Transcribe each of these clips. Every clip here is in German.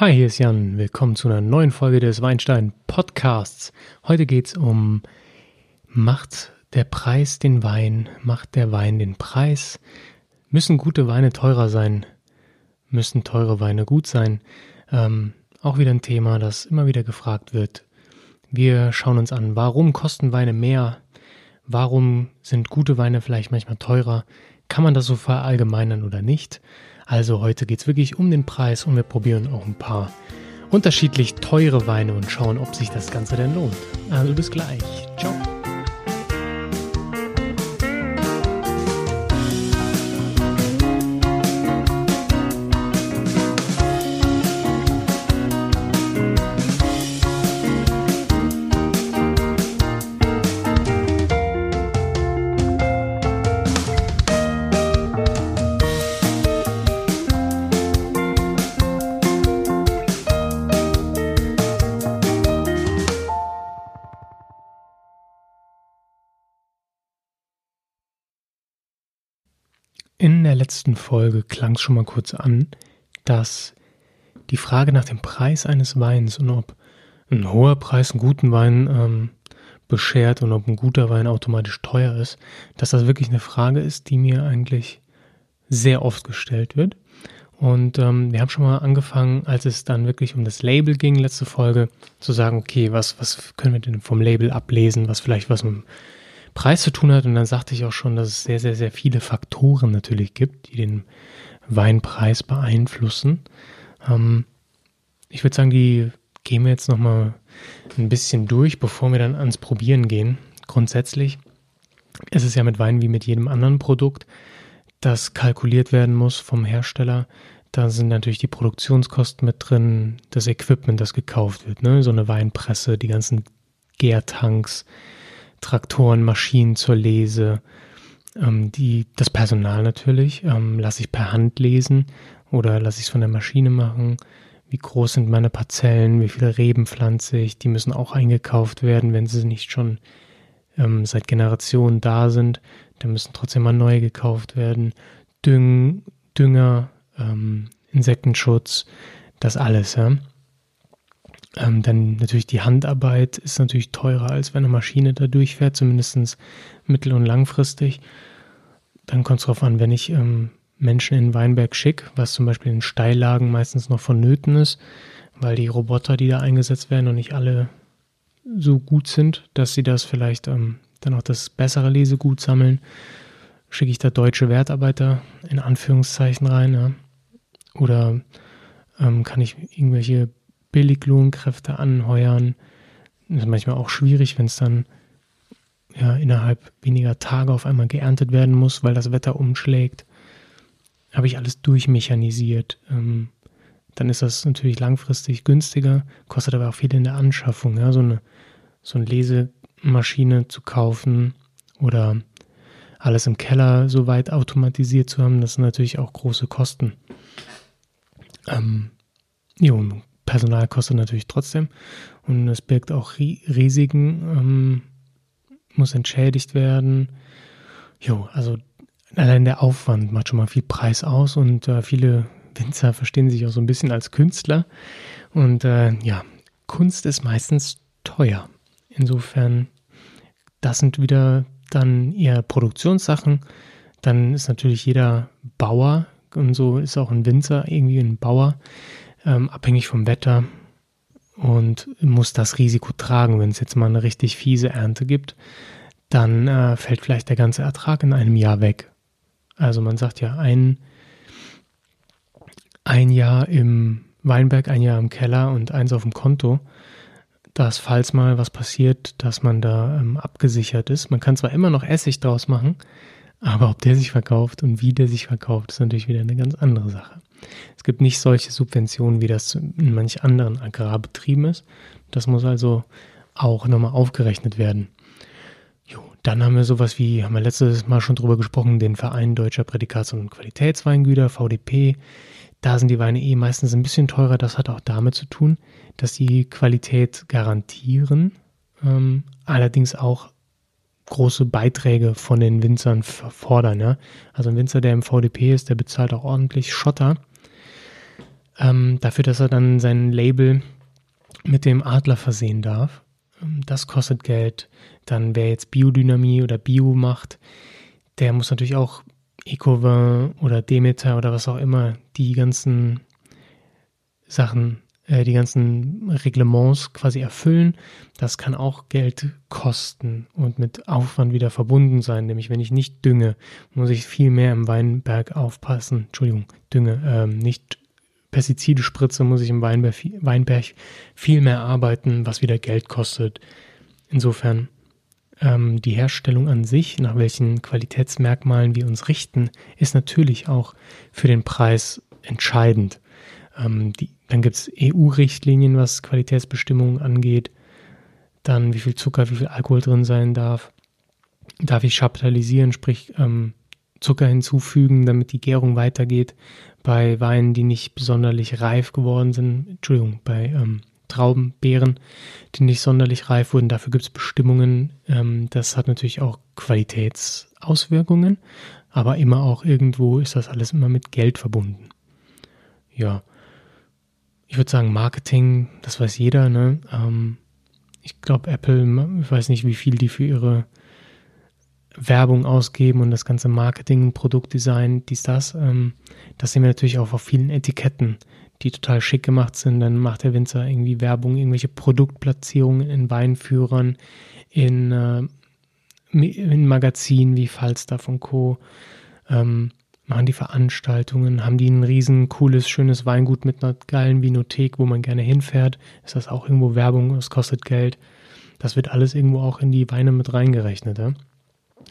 Hi, hier ist Jan. Willkommen zu einer neuen Folge des Weinstein Podcasts. Heute geht es um Macht der Preis den Wein, macht der Wein den Preis? Müssen gute Weine teurer sein? Müssen teure Weine gut sein? Ähm, auch wieder ein Thema, das immer wieder gefragt wird. Wir schauen uns an, warum kosten Weine mehr? Warum sind gute Weine vielleicht manchmal teurer? Kann man das so verallgemeinern oder nicht? Also heute geht es wirklich um den Preis und wir probieren auch ein paar unterschiedlich teure Weine und schauen, ob sich das Ganze denn lohnt. Also bis gleich. Ciao. In der letzten Folge klang es schon mal kurz an, dass die Frage nach dem Preis eines Weins und ob ein hoher Preis einen guten Wein ähm, beschert und ob ein guter Wein automatisch teuer ist, dass das wirklich eine Frage ist, die mir eigentlich sehr oft gestellt wird. Und ähm, wir haben schon mal angefangen, als es dann wirklich um das Label ging, letzte Folge, zu sagen, okay, was, was können wir denn vom Label ablesen, was vielleicht was mit Preis zu tun hat. Und dann sagte ich auch schon, dass es sehr, sehr, sehr viele Faktoren natürlich gibt, die den Weinpreis beeinflussen. Ähm, ich würde sagen, die gehen wir jetzt nochmal ein bisschen durch, bevor wir dann ans Probieren gehen. Grundsätzlich ist es ja mit Wein wie mit jedem anderen Produkt, das kalkuliert werden muss vom Hersteller. Da sind natürlich die Produktionskosten mit drin, das Equipment, das gekauft wird, ne? so eine Weinpresse, die ganzen Gärtanks, Traktoren, Maschinen zur Lese, ähm, die, das Personal natürlich, ähm, lasse ich per Hand lesen oder lasse ich es von der Maschine machen. Wie groß sind meine Parzellen? Wie viele Reben pflanze ich? Die müssen auch eingekauft werden, wenn sie nicht schon ähm, seit Generationen da sind. Dann müssen trotzdem mal neu gekauft werden. Düng, Dünger, ähm, Insektenschutz, das alles. Ja? Ähm, dann natürlich die Handarbeit ist natürlich teurer, als wenn eine Maschine da durchfährt, zumindest mittel- und langfristig. Dann kommt es darauf an, wenn ich ähm, Menschen in Weinberg schicke, was zum Beispiel in Steillagen meistens noch vonnöten ist, weil die Roboter, die da eingesetzt werden, noch nicht alle so gut sind, dass sie das vielleicht ähm, dann auch das bessere Lesegut sammeln, schicke ich da deutsche Wertarbeiter in Anführungszeichen rein. Ja? Oder ähm, kann ich irgendwelche Billiglohnkräfte anheuern. Das ist manchmal auch schwierig, wenn es dann ja, innerhalb weniger Tage auf einmal geerntet werden muss, weil das Wetter umschlägt. Habe ich alles durchmechanisiert. Ähm, dann ist das natürlich langfristig günstiger, kostet aber auch viel in der Anschaffung. Ja? So, eine, so eine Lesemaschine zu kaufen oder alles im Keller so weit automatisiert zu haben, das sind natürlich auch große Kosten. Ähm, jo, Personal kostet natürlich trotzdem und es birgt auch Risiken, ähm, muss entschädigt werden. Jo, also allein der Aufwand macht schon mal viel Preis aus und äh, viele Winzer verstehen sich auch so ein bisschen als Künstler und äh, ja, Kunst ist meistens teuer. Insofern, das sind wieder dann eher Produktionssachen. Dann ist natürlich jeder Bauer und so ist auch ein Winzer irgendwie ein Bauer ähm, abhängig vom Wetter und muss das Risiko tragen. Wenn es jetzt mal eine richtig fiese Ernte gibt, dann äh, fällt vielleicht der ganze Ertrag in einem Jahr weg. Also man sagt ja, ein, ein Jahr im Weinberg, ein Jahr im Keller und eins auf dem Konto, dass falls mal was passiert, dass man da ähm, abgesichert ist. Man kann zwar immer noch Essig draus machen, aber ob der sich verkauft und wie der sich verkauft, ist natürlich wieder eine ganz andere Sache. Es gibt nicht solche Subventionen, wie das in manch anderen Agrarbetrieben ist. Das muss also auch nochmal aufgerechnet werden. Jo, dann haben wir sowas wie, haben wir letztes Mal schon drüber gesprochen, den Verein Deutscher Prädikats- und Qualitätsweingüter, VDP. Da sind die Weine eh meistens ein bisschen teurer. Das hat auch damit zu tun, dass die Qualität garantieren, ähm, allerdings auch große Beiträge von den Winzern fordern. Ja? Also ein Winzer, der im VDP ist, der bezahlt auch ordentlich Schotter ähm, dafür, dass er dann sein Label mit dem Adler versehen darf. Ähm, das kostet Geld. Dann wer jetzt Biodynamie oder Bio macht, der muss natürlich auch Ecovin oder Demeter oder was auch immer die ganzen Sachen, die ganzen Reglements quasi erfüllen. Das kann auch Geld kosten und mit Aufwand wieder verbunden sein. Nämlich wenn ich nicht dünge, muss ich viel mehr im Weinberg aufpassen. Entschuldigung, dünge, ähm, nicht Pestizide spritze, muss ich im Weinberg, Weinberg viel mehr arbeiten, was wieder Geld kostet. Insofern ähm, die Herstellung an sich, nach welchen Qualitätsmerkmalen wir uns richten, ist natürlich auch für den Preis entscheidend. Ähm, die, dann gibt es EU-Richtlinien, was Qualitätsbestimmungen angeht. Dann wie viel Zucker, wie viel Alkohol drin sein darf. Darf ich chapitalisieren, sprich ähm, Zucker hinzufügen, damit die Gärung weitergeht. Bei Weinen, die nicht besonders reif geworden sind, Entschuldigung, bei ähm, Trauben, Beeren, die nicht sonderlich reif wurden. Dafür gibt es Bestimmungen. Ähm, das hat natürlich auch Qualitätsauswirkungen, aber immer auch irgendwo ist das alles immer mit Geld verbunden. Ja, ich würde sagen, Marketing, das weiß jeder. Ne? Ähm, ich glaube, Apple, ich weiß nicht, wie viel die für ihre Werbung ausgeben und das ganze Marketing, Produktdesign, dies, das. Ähm, das sehen wir natürlich auch auf vielen Etiketten, die total schick gemacht sind. Dann macht der Winzer irgendwie Werbung, irgendwelche Produktplatzierungen in Weinführern, in, äh, in Magazinen wie Falstaff und Co. Ähm, machen die Veranstaltungen, haben die ein riesen cooles, schönes Weingut mit einer geilen Vinothek, wo man gerne hinfährt. Ist das auch irgendwo Werbung? Es kostet Geld. Das wird alles irgendwo auch in die Weine mit reingerechnet. Ja?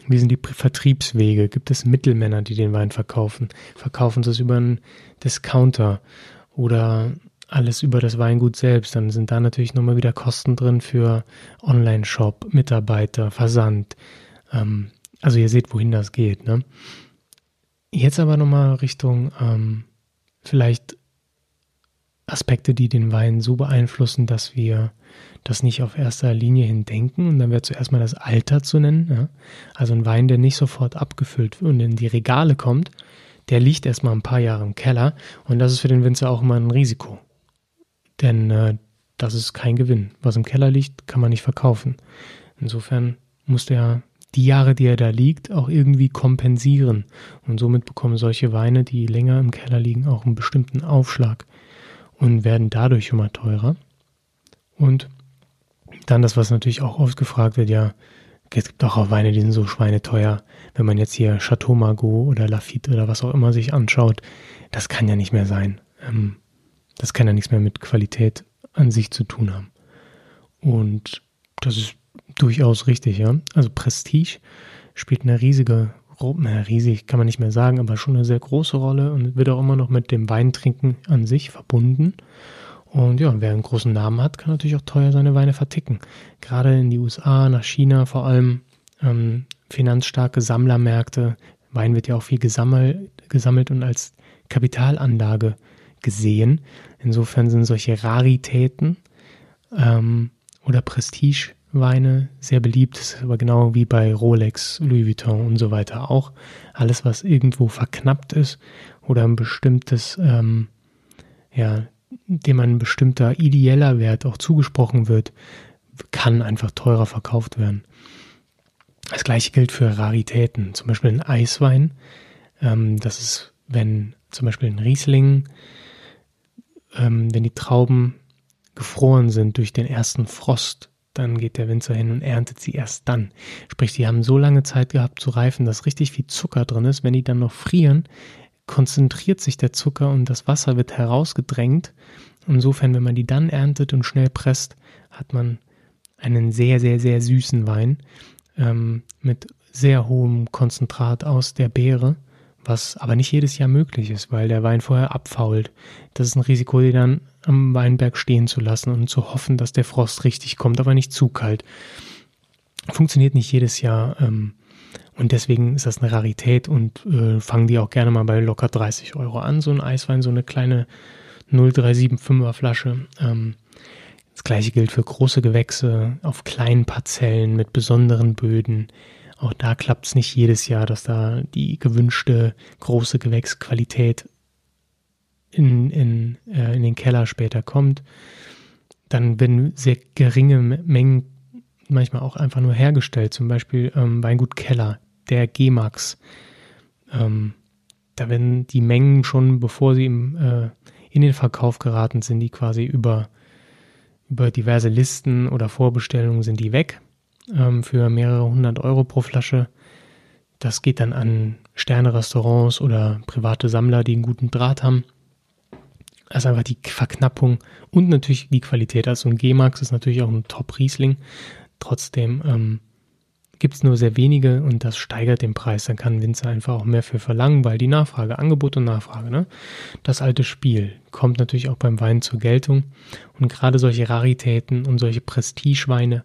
Wie sind die Vertriebswege? Gibt es Mittelmänner, die den Wein verkaufen? Verkaufen sie es über einen Discounter oder alles über das Weingut selbst? Dann sind da natürlich nochmal wieder Kosten drin für Online-Shop, Mitarbeiter, Versand. Ähm, also ihr seht, wohin das geht. Ne? Jetzt aber nochmal Richtung ähm, vielleicht Aspekte, die den Wein so beeinflussen, dass wir das nicht auf erster Linie hin denken. Und dann wäre zuerst mal das Alter zu nennen. Ja? Also ein Wein, der nicht sofort abgefüllt und in die Regale kommt, der liegt erstmal ein paar Jahre im Keller. Und das ist für den Winzer auch immer ein Risiko. Denn äh, das ist kein Gewinn. Was im Keller liegt, kann man nicht verkaufen. Insofern muss der die Jahre, die er da liegt, auch irgendwie kompensieren. Und somit bekommen solche Weine, die länger im Keller liegen, auch einen bestimmten Aufschlag und werden dadurch immer teurer. Und dann das, was natürlich auch oft gefragt wird, ja, es gibt auch Weine, die sind so schweineteuer. Wenn man jetzt hier Chateau Margaux oder Lafitte oder was auch immer sich anschaut, das kann ja nicht mehr sein. Ähm, das kann ja nichts mehr mit Qualität an sich zu tun haben. Und das ist durchaus richtig, ja. Also Prestige spielt eine riesige, na, riesig kann man nicht mehr sagen, aber schon eine sehr große Rolle und wird auch immer noch mit dem Weintrinken an sich verbunden. Und ja, wer einen großen Namen hat, kann natürlich auch teuer seine Weine verticken. Gerade in die USA, nach China vor allem, ähm, finanzstarke Sammlermärkte. Wein wird ja auch viel gesammelt, gesammelt und als Kapitalanlage gesehen. Insofern sind solche Raritäten ähm, oder Prestigeweine sehr beliebt. Ist aber genau wie bei Rolex, Louis Vuitton und so weiter auch. Alles, was irgendwo verknappt ist oder ein bestimmtes ähm, ja, dem ein bestimmter ideeller Wert auch zugesprochen wird, kann einfach teurer verkauft werden. Das gleiche gilt für Raritäten, zum Beispiel ein Eiswein. Ähm, das ist, wenn zum Beispiel ein Riesling, ähm, wenn die Trauben gefroren sind durch den ersten Frost, dann geht der Winzer hin und erntet sie erst dann. Sprich, die haben so lange Zeit gehabt zu reifen, dass richtig viel Zucker drin ist. Wenn die dann noch frieren, konzentriert sich der Zucker und das Wasser wird herausgedrängt. Insofern, wenn man die dann erntet und schnell presst, hat man einen sehr, sehr, sehr süßen Wein ähm, mit sehr hohem Konzentrat aus der Beere, was aber nicht jedes Jahr möglich ist, weil der Wein vorher abfault. Das ist ein Risiko, den dann am Weinberg stehen zu lassen und zu hoffen, dass der Frost richtig kommt, aber nicht zu kalt. Funktioniert nicht jedes Jahr. Ähm, und deswegen ist das eine Rarität und äh, fangen die auch gerne mal bei locker 30 Euro an, so ein Eiswein, so eine kleine 0375er Flasche. Ähm, das gleiche gilt für große Gewächse auf kleinen Parzellen mit besonderen Böden. Auch da klappt es nicht jedes Jahr, dass da die gewünschte große Gewächsqualität in, in, äh, in den Keller später kommt, dann werden sehr geringe Mengen manchmal auch einfach nur hergestellt. Zum Beispiel ähm, Weingut Keller, der G-Max. Ähm, da werden die Mengen schon, bevor sie im, äh, in den Verkauf geraten sind, die quasi über, über diverse Listen oder Vorbestellungen sind die weg ähm, für mehrere hundert Euro pro Flasche. Das geht dann an Sterne-Restaurants oder private Sammler, die einen guten Draht haben. Also einfach die Verknappung und natürlich die Qualität. Also ein G-Max ist natürlich auch ein Top-Riesling. Trotzdem ähm, gibt es nur sehr wenige und das steigert den Preis. Dann kann Winzer einfach auch mehr für verlangen, weil die Nachfrage, Angebot und Nachfrage, ne? das alte Spiel kommt natürlich auch beim Wein zur Geltung. Und gerade solche Raritäten und solche Prestigeweine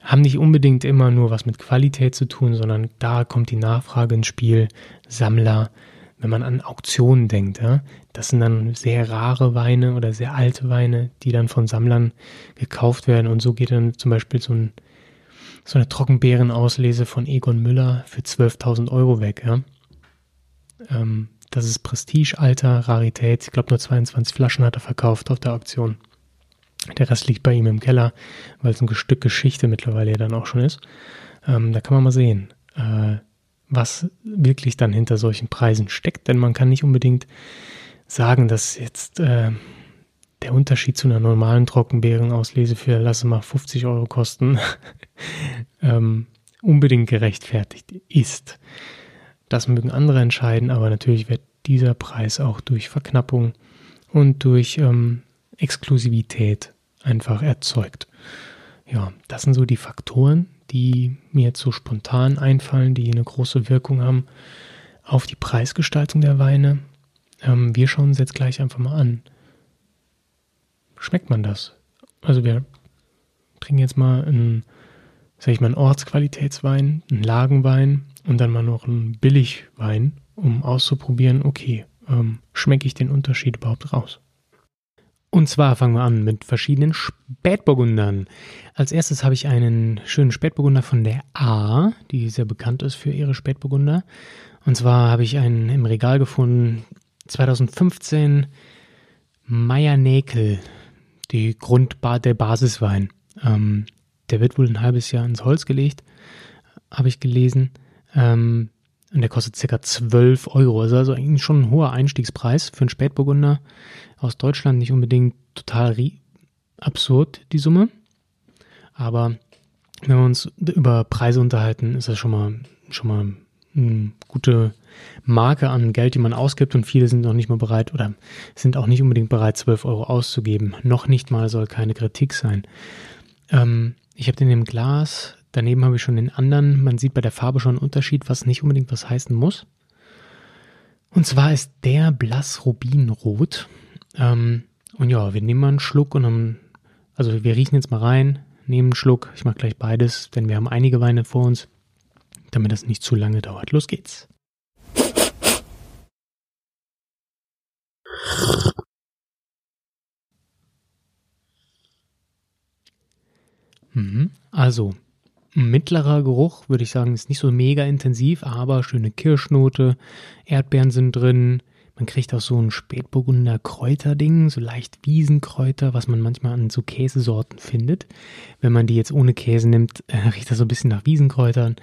haben nicht unbedingt immer nur was mit Qualität zu tun, sondern da kommt die Nachfrage ins Spiel. Sammler, wenn man an Auktionen denkt, ja, das sind dann sehr rare Weine oder sehr alte Weine, die dann von Sammlern gekauft werden. Und so geht dann zum Beispiel so ein so eine Trockenbeerenauslese von Egon Müller für 12.000 Euro weg. Ja? Ähm, das ist Prestige, Alter, Rarität. Ich glaube, nur 22 Flaschen hat er verkauft auf der Auktion. Der Rest liegt bei ihm im Keller, weil es ein Stück Geschichte mittlerweile ja dann auch schon ist. Ähm, da kann man mal sehen, äh, was wirklich dann hinter solchen Preisen steckt. Denn man kann nicht unbedingt sagen, dass jetzt äh, der Unterschied zu einer normalen Trockenbeerenauslese für, lass mal 50 Euro kosten, ähm, unbedingt gerechtfertigt ist. Das mögen andere entscheiden, aber natürlich wird dieser Preis auch durch Verknappung und durch ähm, Exklusivität einfach erzeugt. Ja, das sind so die Faktoren, die mir jetzt so spontan einfallen, die eine große Wirkung haben auf die Preisgestaltung der Weine. Ähm, wir schauen uns jetzt gleich einfach mal an schmeckt man das? Also wir trinken jetzt mal einen, sag ich mal, einen Ortsqualitätswein, einen Lagenwein und dann mal noch einen Billigwein, um auszuprobieren, okay, ähm, schmecke ich den Unterschied überhaupt raus? Und zwar fangen wir an mit verschiedenen Spätburgundern. Als erstes habe ich einen schönen Spätburgunder von der A, die sehr bekannt ist für ihre Spätburgunder. Und zwar habe ich einen im Regal gefunden, 2015 Meier Näkel die Grundbar der Basiswein. Ähm, der wird wohl ein halbes Jahr ins Holz gelegt, habe ich gelesen. Ähm, und der kostet ca. 12 Euro. Also, also eigentlich schon ein hoher Einstiegspreis für einen Spätburgunder aus Deutschland. Nicht unbedingt total absurd, die Summe. Aber wenn wir uns über Preise unterhalten, ist das schon mal, schon mal eine gute Marke an Geld, die man ausgibt und viele sind noch nicht mal bereit oder sind auch nicht unbedingt bereit, 12 Euro auszugeben. Noch nicht mal soll keine Kritik sein. Ähm, ich habe den im Glas, daneben habe ich schon den anderen. Man sieht bei der Farbe schon einen Unterschied, was nicht unbedingt was heißen muss. Und zwar ist der blass Rubinrot. Ähm, und ja, wir nehmen mal einen Schluck und dann, also wir riechen jetzt mal rein, nehmen einen Schluck. Ich mache gleich beides, denn wir haben einige Weine vor uns damit das nicht zu lange dauert. Los geht's. Mhm. Also, mittlerer Geruch, würde ich sagen, ist nicht so mega intensiv, aber schöne Kirschnote, Erdbeeren sind drin. Man kriegt auch so ein Spätburgunder Kräuterding, so leicht Wiesenkräuter, was man manchmal an so Käsesorten findet. Wenn man die jetzt ohne Käse nimmt, äh, riecht das so ein bisschen nach Wiesenkräutern.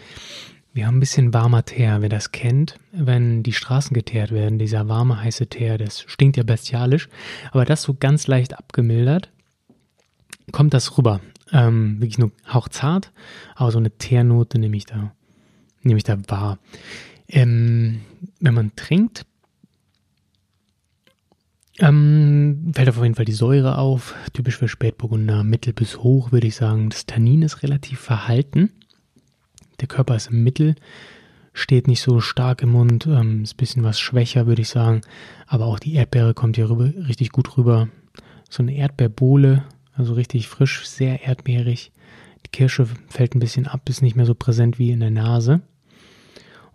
Wir haben ein bisschen warmer Teer, wer das kennt, wenn die Straßen geteert werden, dieser warme, heiße Teer, das stinkt ja bestialisch, aber das so ganz leicht abgemildert, kommt das rüber. Ähm, wirklich nur hauchzart, aber so eine Teernote nehme ich da, nehme ich da wahr. Ähm, wenn man trinkt, ähm, fällt auf jeden Fall die Säure auf, typisch für Spätburgunder, mittel bis hoch würde ich sagen. Das Tannin ist relativ verhalten. Der Körper ist im Mittel, steht nicht so stark im Mund, ähm, ist ein bisschen was schwächer, würde ich sagen. Aber auch die Erdbeere kommt hier rüber, richtig gut rüber. So eine Erdbeerbohle, also richtig frisch, sehr erdbeerig. Die Kirsche fällt ein bisschen ab, ist nicht mehr so präsent wie in der Nase.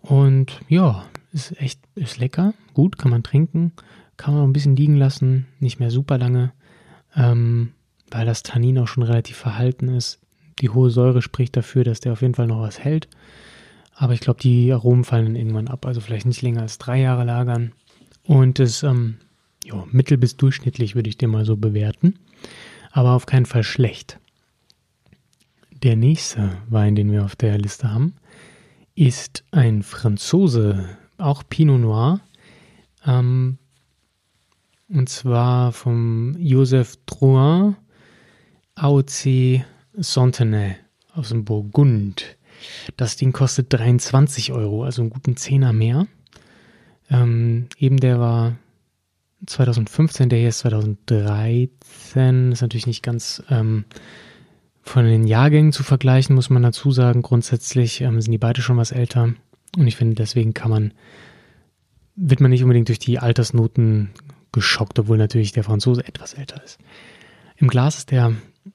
Und ja, ist echt, ist lecker, gut, kann man trinken, kann man auch ein bisschen liegen lassen, nicht mehr super lange, ähm, weil das Tannin auch schon relativ verhalten ist. Die hohe Säure spricht dafür, dass der auf jeden Fall noch was hält. Aber ich glaube, die Aromen fallen dann irgendwann ab. Also vielleicht nicht länger als drei Jahre lagern. Und das ähm, jo, mittel bis durchschnittlich würde ich den mal so bewerten, aber auf keinen Fall schlecht. Der nächste Wein, den wir auf der Liste haben, ist ein Franzose, auch Pinot Noir. Ähm, und zwar vom Joseph Drouin, AOC Sontenay aus dem Burgund. Das Ding kostet 23 Euro, also einen guten Zehner mehr. Ähm, eben der war 2015, der hier ist 2013. Ist natürlich nicht ganz ähm, von den Jahrgängen zu vergleichen, muss man dazu sagen. Grundsätzlich ähm, sind die beide schon was älter. Und ich finde, deswegen kann man, wird man nicht unbedingt durch die Altersnoten geschockt, obwohl natürlich der Franzose etwas älter ist. Im Glas ist der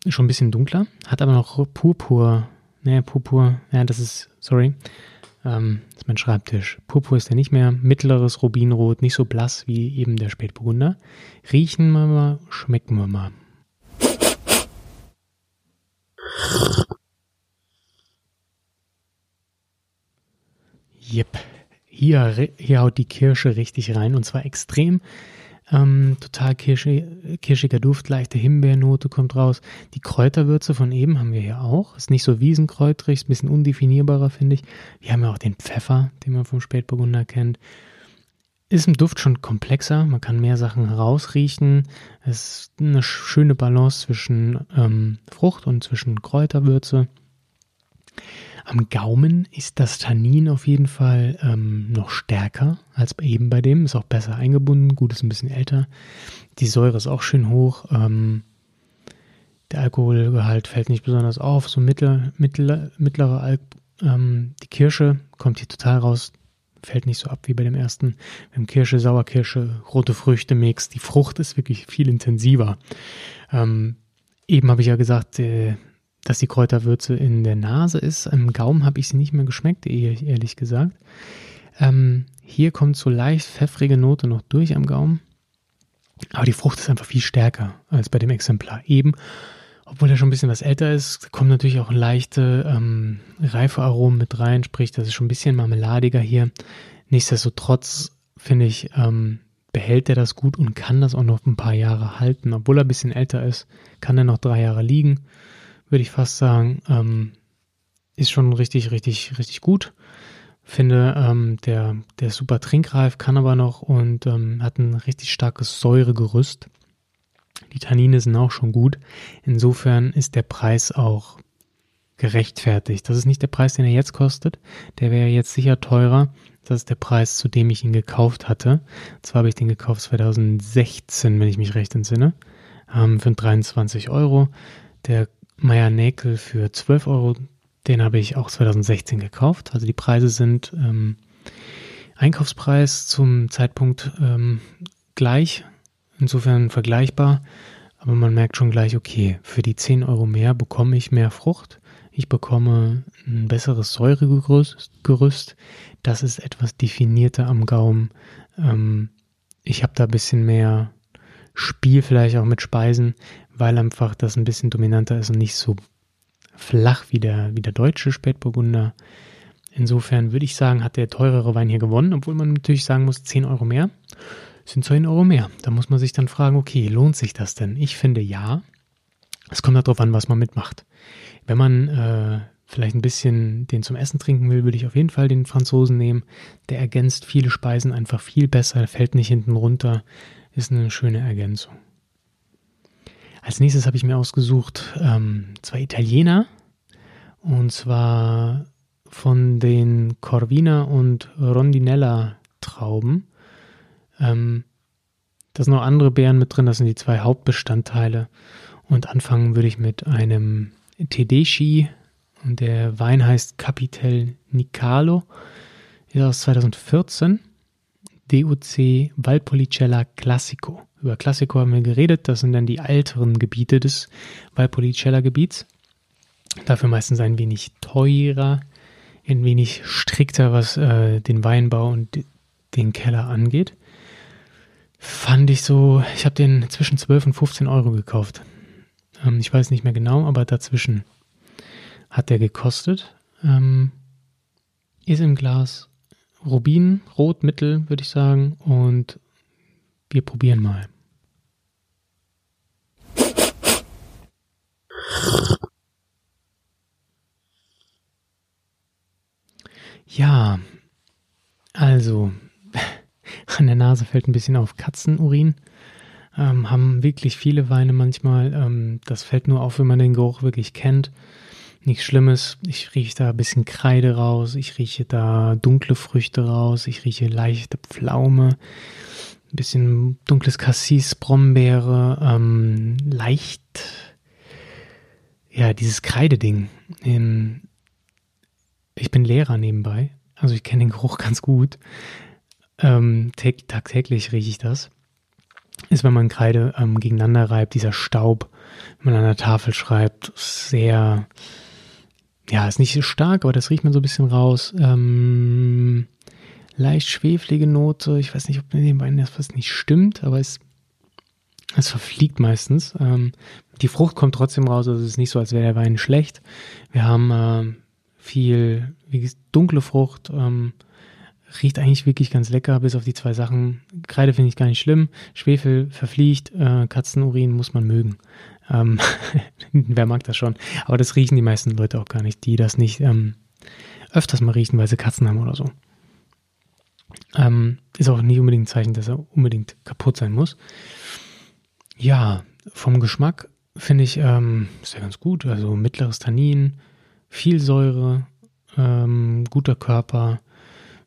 schon ein bisschen dunkler, hat aber noch Purpur. Ne, Purpur, ja, das ist, sorry, ähm, ist mein Schreibtisch. Purpur ist der nicht mehr. Mittleres Rubinrot, nicht so blass wie eben der Spätburgunder. Riechen wir mal, schmecken wir mal. Jep, hier, hier haut die Kirsche richtig rein und zwar extrem. Ähm, total kirschig, kirschiger Duft, leichte Himbeernote kommt raus. Die Kräuterwürze von eben haben wir hier auch. Ist nicht so wiesenkräutrig, ist ein bisschen undefinierbarer, finde ich. Wir haben ja auch den Pfeffer, den man vom Spätburgunder kennt. Ist im Duft schon komplexer, man kann mehr Sachen herausriechen. Es ist eine schöne Balance zwischen ähm, Frucht und zwischen Kräuterwürze. Am Gaumen ist das Tannin auf jeden Fall ähm, noch stärker als eben bei dem. Ist auch besser eingebunden. Gut, ist ein bisschen älter. Die Säure ist auch schön hoch. Ähm, der Alkoholgehalt fällt nicht besonders auf. So mittel, mittel, mittlere Al ähm, Die Kirsche kommt hier total raus. Fällt nicht so ab wie bei dem ersten. Wir haben Kirsche, Sauerkirsche, rote Früchte Mix. Die Frucht ist wirklich viel intensiver. Ähm, eben habe ich ja gesagt, äh, dass die Kräuterwürze in der Nase ist. Im Gaumen habe ich sie nicht mehr geschmeckt, ehrlich gesagt. Ähm, hier kommt so leicht pfeffrige Note noch durch am Gaumen. Aber die Frucht ist einfach viel stärker als bei dem Exemplar eben. Obwohl er schon ein bisschen was älter ist, kommen natürlich auch leichte ähm, reife Aromen mit rein, sprich, das ist schon ein bisschen marmeladiger hier. Nichtsdestotrotz finde ich, ähm, behält er das gut und kann das auch noch ein paar Jahre halten. Obwohl er ein bisschen älter ist, kann er noch drei Jahre liegen würde ich fast sagen, ähm, ist schon richtig, richtig, richtig gut. Finde, ähm, der, der ist super trinkreif, kann aber noch und ähm, hat ein richtig starkes Säuregerüst. Die Tannine sind auch schon gut. Insofern ist der Preis auch gerechtfertigt. Das ist nicht der Preis, den er jetzt kostet. Der wäre jetzt sicher teurer. Das ist der Preis, zu dem ich ihn gekauft hatte. zwar habe ich den gekauft 2016, wenn ich mich recht entsinne, ähm, für 23 Euro. Der Meier Näkel für 12 Euro. Den habe ich auch 2016 gekauft. Also die Preise sind ähm, Einkaufspreis zum Zeitpunkt ähm, gleich, insofern vergleichbar. Aber man merkt schon gleich, okay, für die 10 Euro mehr bekomme ich mehr Frucht. Ich bekomme ein besseres Säuregerüst. Das ist etwas definierter am Gaumen. Ähm, ich habe da ein bisschen mehr Spiel vielleicht auch mit Speisen, weil einfach das ein bisschen dominanter ist und nicht so flach wie der, wie der deutsche Spätburgunder. Insofern würde ich sagen, hat der teurere Wein hier gewonnen, obwohl man natürlich sagen muss, 10 Euro mehr sind 10 Euro mehr. Da muss man sich dann fragen, okay, lohnt sich das denn? Ich finde ja. Es kommt darauf an, was man mitmacht. Wenn man äh, vielleicht ein bisschen den zum Essen trinken will, würde ich auf jeden Fall den Franzosen nehmen. Der ergänzt viele Speisen einfach viel besser, fällt nicht hinten runter, ist eine schöne Ergänzung. Als nächstes habe ich mir ausgesucht ähm, zwei Italiener. Und zwar von den Corvina und Rondinella Trauben. Ähm, da sind noch andere Beeren mit drin, das sind die zwei Hauptbestandteile. Und anfangen würde ich mit einem Tedeschi. Und der Wein heißt Capitel Nicalo. Ist aus 2014. DOC Valpolicella Classico. Über Classico haben wir geredet, das sind dann die älteren Gebiete des Valpolicella-Gebiets. Dafür meistens ein wenig teurer, ein wenig strikter, was äh, den Weinbau und den Keller angeht. Fand ich so, ich habe den zwischen 12 und 15 Euro gekauft. Ähm, ich weiß nicht mehr genau, aber dazwischen hat der gekostet. Ähm, ist im Glas Rubin, Rot, Mittel, würde ich sagen. Und wir probieren mal. Ja, also an der Nase fällt ein bisschen auf Katzenurin. Ähm, haben wirklich viele Weine manchmal. Ähm, das pfällt nur auf, wenn man den Geruch wirklich kennt. Nichts Schlimmes. Ich rieche da ein bisschen Kreide raus. Ich rieche da dunkle Früchte raus. Ich rieche leichte Pflaume. Ein bisschen dunkles Cassis, Brombeere. Ähm, leicht. Ja, dieses Kreideding. Ähm, ich bin Lehrer nebenbei. Also ich kenne den Geruch ganz gut. Ähm, tagtäglich rieche ich das ist, wenn man Kreide ähm, gegeneinander reibt, dieser Staub, wenn man an der Tafel schreibt, sehr, ja, ist nicht so stark, aber das riecht man so ein bisschen raus. Ähm, leicht schweflige Note, ich weiß nicht, ob mit den beiden das fast nicht stimmt, aber es, es verfliegt meistens. Ähm, die Frucht kommt trotzdem raus, also es ist nicht so, als wäre der Wein schlecht. Wir haben äh, viel wie dunkle Frucht, ähm, Riecht eigentlich wirklich ganz lecker, bis auf die zwei Sachen. Kreide finde ich gar nicht schlimm. Schwefel verfliegt, äh, Katzenurin muss man mögen. Ähm, wer mag das schon? Aber das riechen die meisten Leute auch gar nicht, die das nicht ähm, öfters mal riechen, weil sie Katzen haben oder so. Ähm, ist auch nicht unbedingt ein Zeichen, dass er unbedingt kaputt sein muss. Ja, vom Geschmack finde ich, ähm, ist ja ganz gut. Also mittleres Tannin, viel Säure, ähm, guter Körper,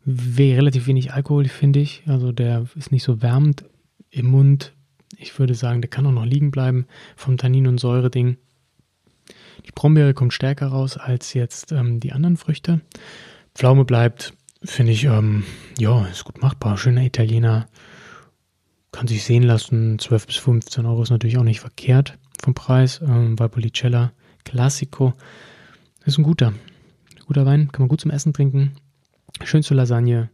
relativ wenig Alkohol, finde ich. Also der ist nicht so wärmend im Mund. Ich würde sagen, der kann auch noch liegen bleiben vom Tannin- und Säure-Ding. Die Brombeere kommt stärker raus als jetzt ähm, die anderen Früchte. Pflaume bleibt, finde ich, ähm, ja, ist gut machbar. Schöner Italiener. Kann sich sehen lassen. 12 bis 15 Euro ist natürlich auch nicht verkehrt vom Preis. Ähm, Valpolicella Classico. Ist ein guter. Guter Wein. Kann man gut zum Essen trinken schön zur Lasagne,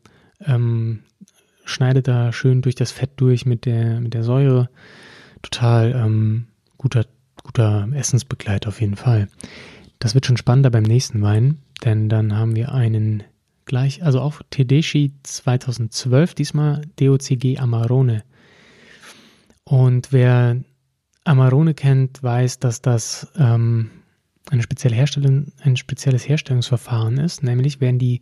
ähm, schneidet da schön durch das Fett durch mit der, mit der Säure. Total ähm, guter, guter Essensbegleiter auf jeden Fall. Das wird schon spannender beim nächsten Wein, denn dann haben wir einen gleich, also auch Tedeschi 2012, diesmal DOCG Amarone. Und wer Amarone kennt, weiß, dass das ähm, eine spezielle Herstellung, ein spezielles Herstellungsverfahren ist. Nämlich werden die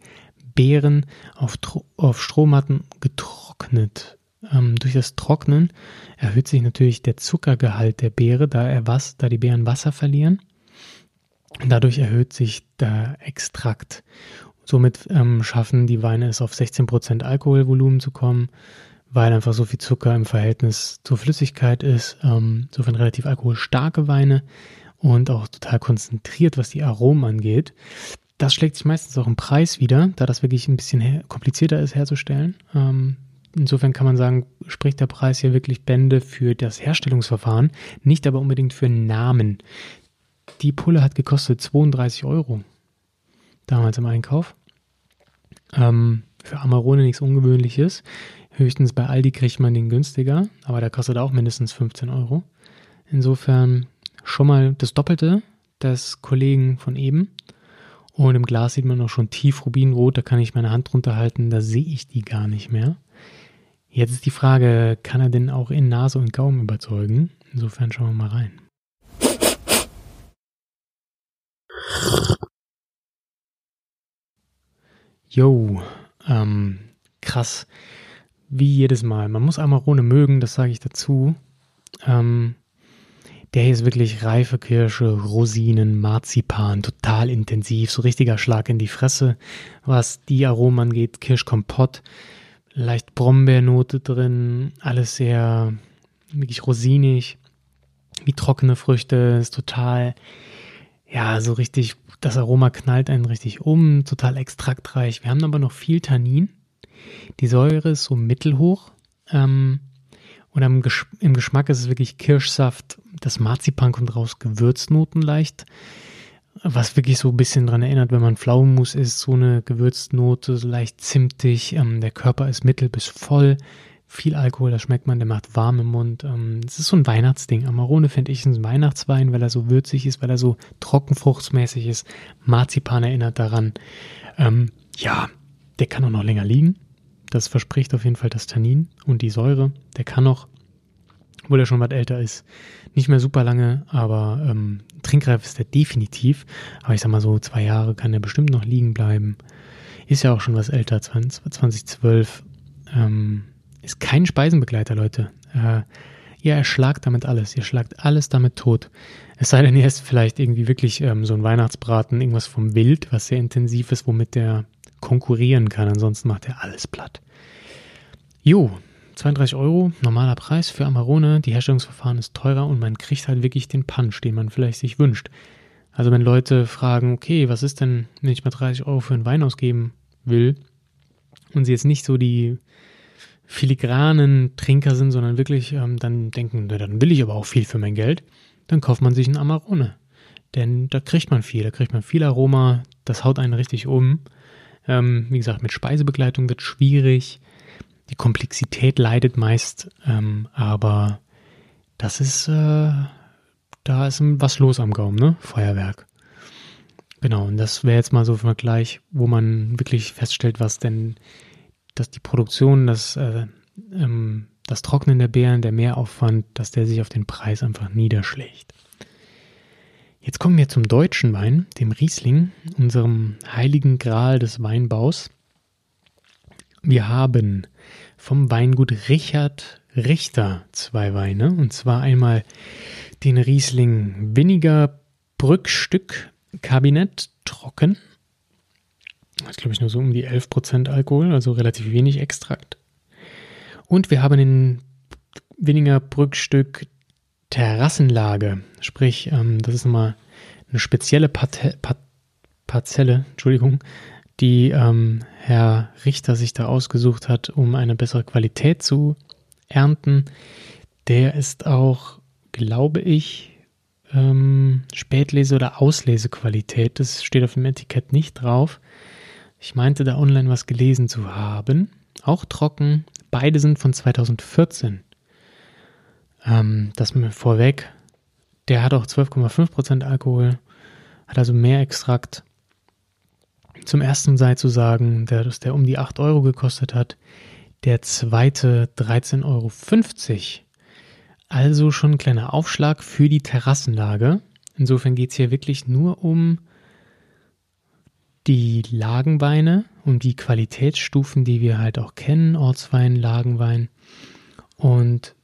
Beeren auf, auf Strohmatten getrocknet. Ähm, durch das Trocknen erhöht sich natürlich der Zuckergehalt der Beere, da, er was, da die Beeren Wasser verlieren. Dadurch erhöht sich der Extrakt. Somit ähm, schaffen die Weine es auf 16% Alkoholvolumen zu kommen, weil einfach so viel Zucker im Verhältnis zur Flüssigkeit ist. Ähm, insofern relativ alkoholstarke Weine und auch total konzentriert, was die Aromen angeht. Das schlägt sich meistens auch im Preis wieder, da das wirklich ein bisschen komplizierter ist herzustellen. Ähm, insofern kann man sagen, spricht der Preis hier wirklich Bände für das Herstellungsverfahren, nicht aber unbedingt für Namen. Die Pulle hat gekostet 32 Euro damals im Einkauf. Ähm, für Amarone nichts Ungewöhnliches. Höchstens bei Aldi kriegt man den günstiger, aber der kostet auch mindestens 15 Euro. Insofern schon mal das Doppelte des Kollegen von eben. Und im Glas sieht man auch schon tief Rubinrot, da kann ich meine Hand drunter halten, da sehe ich die gar nicht mehr. Jetzt ist die Frage, kann er denn auch in Nase und Gaumen überzeugen? Insofern schauen wir mal rein. Yo, ähm, krass. Wie jedes Mal. Man muss Amarone mögen, das sage ich dazu. Ähm, der hier ist wirklich reife Kirsche, Rosinen, Marzipan, total intensiv, so richtiger Schlag in die Fresse, was die Aromen angeht. Kirschkompott, leicht Brombeernote drin, alles sehr wirklich rosinig, wie trockene Früchte, ist total, ja, so richtig, das Aroma knallt einen richtig um, total extraktreich. Wir haben aber noch viel Tannin. Die Säure ist so mittelhoch. Ähm, und im, Gesch im Geschmack ist es wirklich Kirschsaft, das Marzipan kommt raus, Gewürznoten leicht, was wirklich so ein bisschen daran erinnert, wenn man Pflaumenmus isst, so eine Gewürznote, so leicht zimtig, ähm, der Körper ist mittel bis voll, viel Alkohol, das schmeckt man, der macht warm im Mund. Ähm, es ist so ein Weihnachtsding. Amarone finde ich ein Weihnachtswein, weil er so würzig ist, weil er so trockenfruchtsmäßig ist. Marzipan erinnert daran. Ähm, ja, der kann auch noch länger liegen Das verspricht auf jeden Fall das Tannin und die Säure. Der kann noch, obwohl er schon was älter ist, nicht mehr super lange, aber ähm, trinkreif ist er definitiv. Aber ich sag mal so, zwei Jahre kann er bestimmt noch liegen bleiben. Ist ja auch schon was älter, 20, 2012. Ähm, ist kein Speisenbegleiter, Leute. Äh, ihr erschlagt damit alles. Ihr schlagt alles damit tot. Es sei denn, ihr esst vielleicht irgendwie wirklich ähm, so ein Weihnachtsbraten, irgendwas vom Wild, was sehr intensiv ist, womit der konkurrieren kann. Ansonsten macht er alles platt. Jo, 32 Euro, normaler Preis für Amarone. Die Herstellungsverfahren ist teurer und man kriegt halt wirklich den Punch, den man vielleicht sich wünscht. Also wenn Leute fragen, okay, was ist denn, wenn ich mal 30 Euro für einen Wein ausgeben will und sie jetzt nicht so die filigranen Trinker sind, sondern wirklich ähm, dann denken, na, dann will ich aber auch viel für mein Geld, dann kauft man sich einen Amarone. Denn da kriegt man viel, da kriegt man viel Aroma, das haut einen richtig um. Ähm, wie gesagt, mit Speisebegleitung wird schwierig. Die Komplexität leidet meist, ähm, aber das ist, äh, da ist was los am Gaumen, ne? Feuerwerk. Genau, und das wäre jetzt mal so ein Vergleich, wo man wirklich feststellt, was denn, dass die Produktion, das, äh, ähm, das Trocknen der Beeren, der Mehraufwand, dass der sich auf den Preis einfach niederschlägt. Jetzt kommen wir zum deutschen Wein, dem Riesling, unserem heiligen Gral des Weinbaus. Wir haben vom Weingut Richard Richter zwei Weine, und zwar einmal den Riesling Winiger Brückstück Kabinett trocken. Das ist, glaube ich, nur so um die 11% Alkohol, also relativ wenig Extrakt. Und wir haben den Winiger Brückstück Terrassenlage. Sprich, ähm, das ist nochmal eine spezielle Parte, Par Parzelle, Entschuldigung, die ähm, Herr Richter sich da ausgesucht hat, um eine bessere Qualität zu ernten. Der ist auch, glaube ich, ähm, Spätlese- oder Auslesequalität. Das steht auf dem Etikett nicht drauf. Ich meinte da online was gelesen zu haben. Auch trocken. Beide sind von 2014. Ähm, das mir vorweg. Der hat auch 12,5% Alkohol, hat also mehr Extrakt. Zum ersten sei zu sagen, dass der um die 8 Euro gekostet hat. Der zweite 13,50 Euro. Also schon ein kleiner Aufschlag für die Terrassenlage. Insofern geht es hier wirklich nur um die Lagenweine und die Qualitätsstufen, die wir halt auch kennen, Ortswein, Lagenwein. Und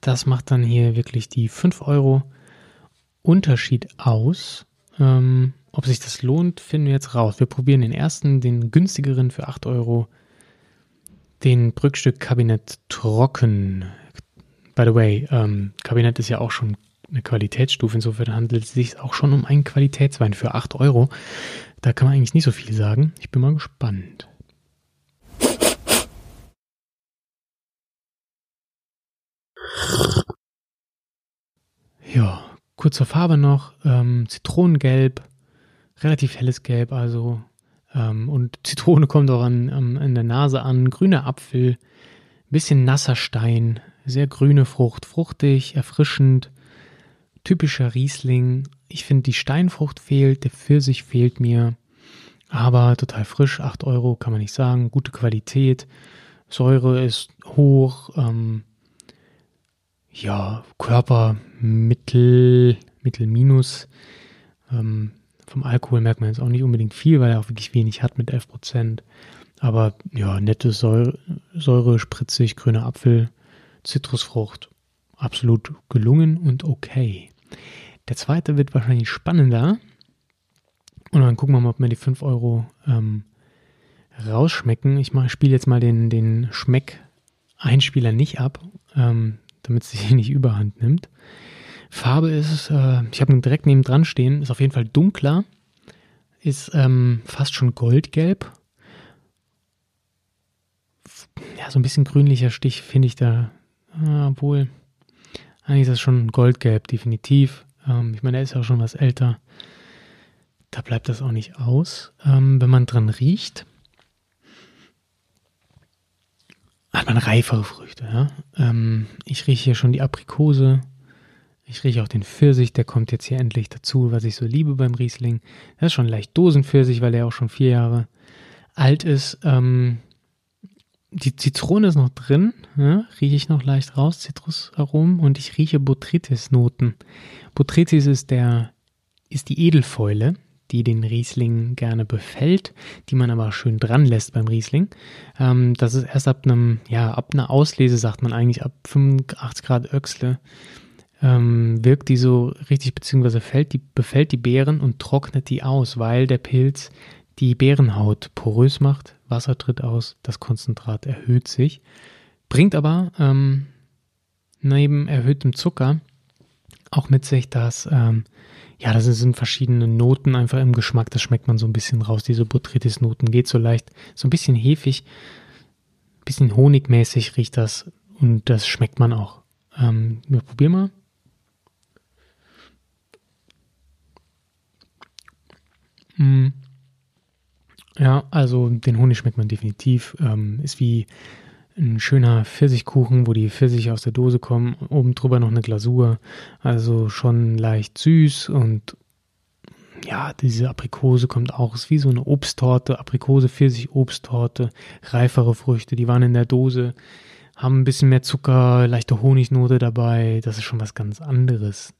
das macht dann hier wirklich die 5 Euro Unterschied aus. Ähm, ob sich das lohnt, finden wir jetzt raus. Wir probieren den ersten, den günstigeren für 8 Euro. Den Brückstück Kabinett Trocken. By the way, ähm, Kabinett ist ja auch schon eine Qualitätsstufe. Insofern handelt es sich auch schon um einen Qualitätswein für 8 Euro. Da kann man eigentlich nicht so viel sagen. Ich bin mal gespannt. Ja, kurz zur Farbe noch. Ähm, Zitronengelb, relativ helles Gelb also. Ähm, und Zitrone kommt auch an, an, an der Nase an. Grüner Apfel, bisschen nasser Stein, sehr grüne Frucht, fruchtig, erfrischend, typischer Riesling. Ich finde, die Steinfrucht fehlt, der Pfirsich fehlt mir, aber total frisch, 8 Euro kann man nicht sagen, gute Qualität, Säure ist hoch, ähm, ja, Körper mittel, mittel minus. Ähm, vom Alkohol merkt man jetzt auch nicht unbedingt viel, weil er auch wirklich wenig hat mit 11 Prozent. Aber ja, nette Säure, Säure, spritzig, grüner Apfel, Zitrusfrucht. Absolut gelungen und okay. Der zweite wird wahrscheinlich spannender. Und dann gucken wir mal, ob wir die 5 Euro ähm, rausschmecken. Ich spiele jetzt mal den, den Schmeck-Einspieler nicht ab. Ähm, damit sie sich nicht überhand nimmt. Farbe ist, äh, ich habe ihn direkt neben dran stehen, ist auf jeden Fall dunkler, ist ähm, fast schon goldgelb. Ja, so ein bisschen grünlicher Stich finde ich da, äh, obwohl, eigentlich ist das schon goldgelb, definitiv. Ähm, ich meine, er ist ja auch schon was älter. Da bleibt das auch nicht aus. Ähm, wenn man dran riecht, hat man reifere Früchte. Ja? Ähm, ich rieche hier schon die Aprikose. Ich rieche auch den Pfirsich, der kommt jetzt hier endlich dazu, was ich so liebe beim Riesling. Das ist schon leicht Dosenpfirsich, weil der auch schon vier Jahre alt ist. Ähm, die Zitrone ist noch drin, ja, rieche ich noch leicht raus, Zitrusaromen und ich rieche Botrytis-Noten. Botrytis ist der, ist die Edelfäule, die den Riesling gerne befällt, die man aber schön dran lässt beim Riesling. Ähm, das ist erst ab einem, ja, ab einer Auslese, sagt man eigentlich, ab 85 Grad Öxle, ähm, wirkt die so richtig, beziehungsweise fällt die, befällt die Beeren und trocknet die aus, weil der Pilz die Beerenhaut porös macht, Wasser tritt aus, das Konzentrat erhöht sich, bringt aber ähm, neben erhöhtem Zucker auch mit sich, dass ähm, ja, das sind verschiedene Noten einfach im Geschmack, das schmeckt man so ein bisschen raus. Diese Botrytis-Noten geht so leicht, so ein bisschen hefig, bisschen honigmäßig riecht das und das schmeckt man auch. Ähm, wir probieren mal. Mm. Ja, also den Honig schmeckt man definitiv. Ähm, ist wie ein schöner Pfirsichkuchen, wo die Pfirsiche aus der Dose kommen, oben drüber noch eine Glasur, also schon leicht süß und ja, diese Aprikose kommt auch, ist wie so eine Obsttorte, Aprikose, Pfirsich, Obsttorte, reifere Früchte, die waren in der Dose, haben ein bisschen mehr Zucker, leichte Honignote dabei, das ist schon was ganz anderes.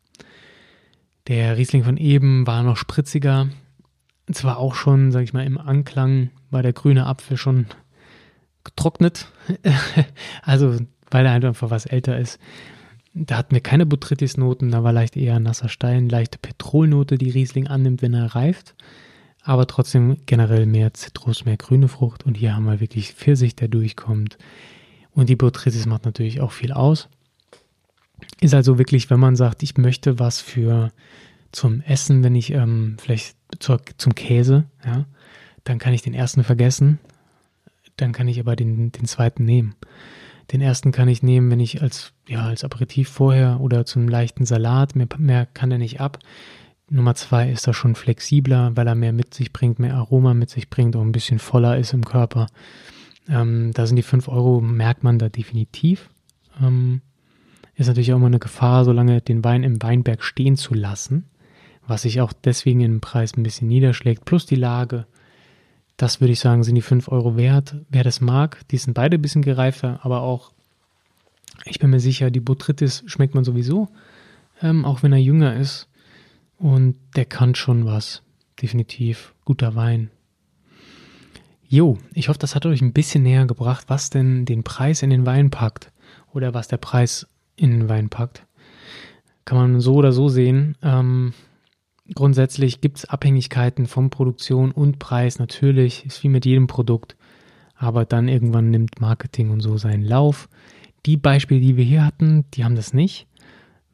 Der Riesling von eben war noch spritziger, zwar auch schon, sag ich mal, im Anklang war der grüne Apfel schon getrocknet. also, weil er halt einfach was älter ist. Da hatten wir keine Botrytis-Noten, da war leicht eher nasser Stein, leichte Petrolnote, die Riesling annimmt, wenn er reift. Aber trotzdem generell mehr Zitrus, mehr grüne Frucht. Und hier haben wir wirklich Pfirsich, der durchkommt. Und die Botrytis macht natürlich auch viel aus. Ist also wirklich, wenn man sagt, ich möchte was für zum Essen, wenn ich ähm, vielleicht zur, zum Käse, ja, dann kann ich den ersten vergessen dann kann ich aber den, den zweiten nehmen. Den ersten kann ich nehmen, wenn ich als, ja, als Aperitif vorher oder zum leichten Salat, mehr, mehr kann er nicht ab. Nummer zwei ist er schon flexibler, weil er mehr mit sich bringt, mehr Aroma mit sich bringt, auch ein bisschen voller ist im Körper. Ähm, da sind die 5 Euro, merkt man da definitiv. Ähm, ist natürlich auch immer eine Gefahr, solange den Wein im Weinberg stehen zu lassen, was sich auch deswegen im Preis ein bisschen niederschlägt, plus die Lage. Das würde ich sagen, sind die 5 Euro wert. Wer das mag, die sind beide ein bisschen gereifter, aber auch, ich bin mir sicher, die Botrytis schmeckt man sowieso, ähm, auch wenn er jünger ist. Und der kann schon was. Definitiv. Guter Wein. Jo, ich hoffe, das hat euch ein bisschen näher gebracht, was denn den Preis in den Wein packt. Oder was der Preis in den Wein packt. Kann man so oder so sehen. Ähm, Grundsätzlich gibt es Abhängigkeiten von Produktion und Preis. Natürlich ist wie mit jedem Produkt. Aber dann irgendwann nimmt Marketing und so seinen Lauf. Die Beispiele, die wir hier hatten, die haben das nicht.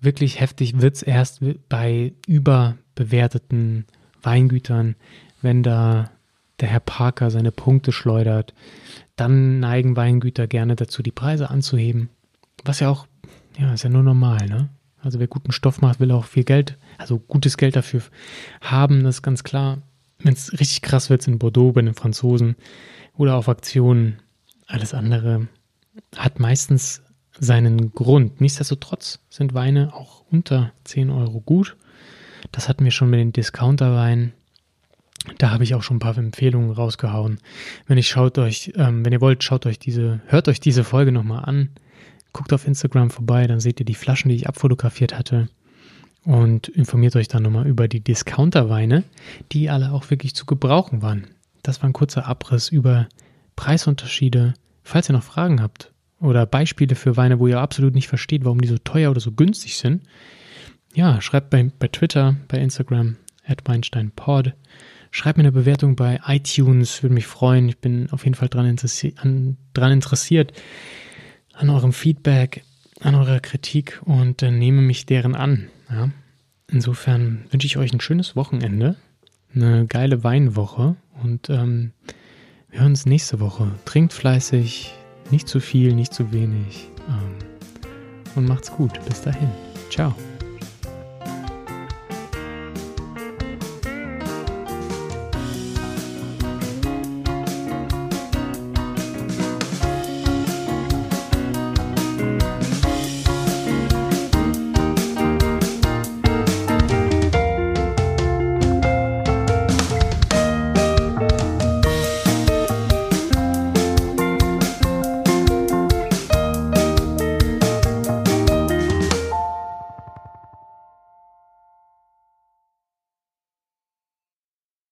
Wirklich heftig wird es erst bei überbewerteten Weingütern, wenn da der Herr Parker seine Punkte schleudert. Dann neigen Weingüter gerne dazu, die Preise anzuheben. Was ja auch, ja, ist ja nur normal, ne? Also wer guten Stoff macht, will auch viel Geld, also gutes Geld dafür haben, das ist ganz klar. Wenn es richtig krass wird in Bordeaux bei den Franzosen oder auf Aktionen, alles andere hat meistens seinen Grund. Nichtsdestotrotz sind Weine auch unter 10 Euro gut. Das hatten wir schon mit den Discounterweinen. Da habe ich auch schon ein paar Empfehlungen rausgehauen. Wenn ich schaut euch, ähm, wenn ihr wollt, schaut euch diese, hört euch diese Folge nochmal an. Guckt auf Instagram vorbei, dann seht ihr die Flaschen, die ich abfotografiert hatte. Und informiert euch dann nochmal über die Discounterweine, die alle auch wirklich zu gebrauchen waren. Das war ein kurzer Abriss über Preisunterschiede. Falls ihr noch Fragen habt oder Beispiele für Weine, wo ihr absolut nicht versteht, warum die so teuer oder so günstig sind, ja, schreibt bei, bei Twitter, bei Instagram, at WeinsteinPod. Schreibt mir eine Bewertung bei iTunes, würde mich freuen. Ich bin auf jeden Fall dran, interessi interessiert, an eurem Feedback, an eurer Kritik und äh, nehme mich deren an. Ja? Insofern wünsche ich euch ein schönes Wochenende, eine geile Weinwoche und ähm, wir hören uns nächste Woche. Trinkt fleißig, nicht zu viel, nicht zu wenig ähm, und macht's gut. Bis dahin. Ciao.